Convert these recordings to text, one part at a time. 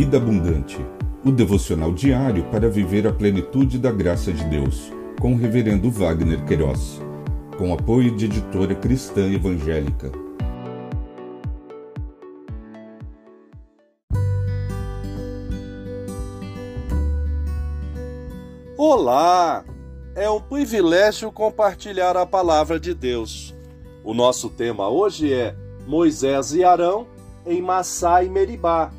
Vida Abundante, o devocional diário para viver a plenitude da graça de Deus, com o Reverendo Wagner Queiroz, com apoio de editora cristã evangélica. Olá! É um privilégio compartilhar a palavra de Deus. O nosso tema hoje é Moisés e Arão em Massá e Meribá.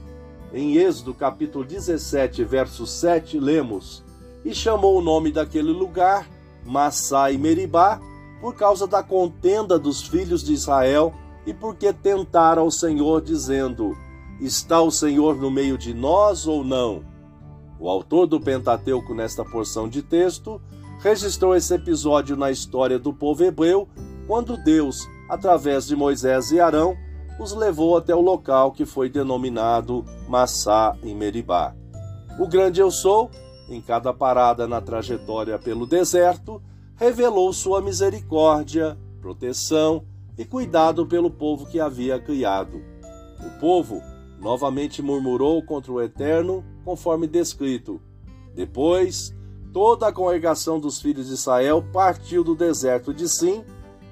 Em Êxodo capítulo 17, verso 7, lemos: E chamou o nome daquele lugar Massá e Meribá, por causa da contenda dos filhos de Israel e porque tentaram o Senhor, dizendo: Está o Senhor no meio de nós ou não? O autor do Pentateuco, nesta porção de texto, registrou esse episódio na história do povo hebreu, quando Deus, através de Moisés e Arão, os levou até o local que foi denominado Massá em Meribá. O grande eu sou, em cada parada na trajetória pelo deserto, revelou sua misericórdia, proteção e cuidado pelo povo que havia criado. O povo novamente murmurou contra o Eterno, conforme descrito. Depois, toda a congregação dos filhos de Israel partiu do deserto de Sim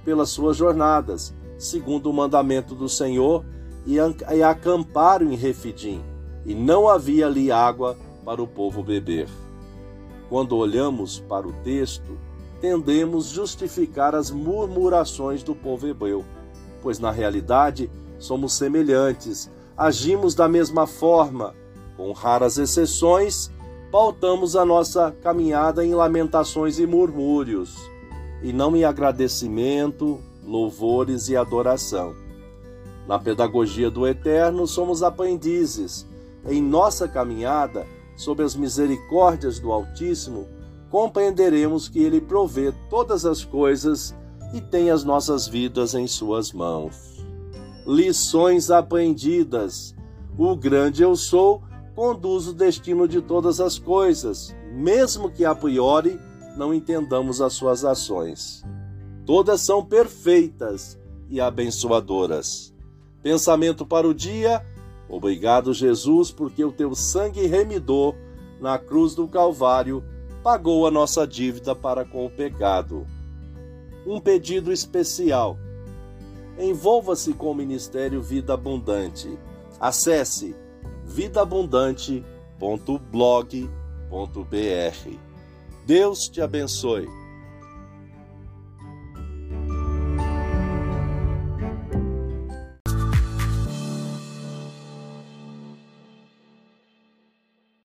pelas suas jornadas, segundo o mandamento do Senhor, e acamparam em Refidim, e não havia ali água para o povo beber. Quando olhamos para o texto, tendemos justificar as murmurações do povo hebreu, pois na realidade somos semelhantes, agimos da mesma forma, com raras exceções, pautamos a nossa caminhada em lamentações e murmúrios, e não em agradecimento, louvores e adoração. Na pedagogia do Eterno, somos aprendizes. Em nossa caminhada, sob as misericórdias do Altíssimo, compreenderemos que Ele provê todas as coisas e tem as nossas vidas em Suas mãos. Lições aprendidas. O grande eu sou conduz o destino de todas as coisas, mesmo que a priori não entendamos as suas ações. Todas são perfeitas e abençoadoras. Pensamento para o dia: Obrigado, Jesus, porque o teu sangue remidor na cruz do Calvário pagou a nossa dívida para com o pecado. Um pedido especial. Envolva-se com o Ministério Vida Abundante. Acesse vidaabundante.blog.br. Deus te abençoe.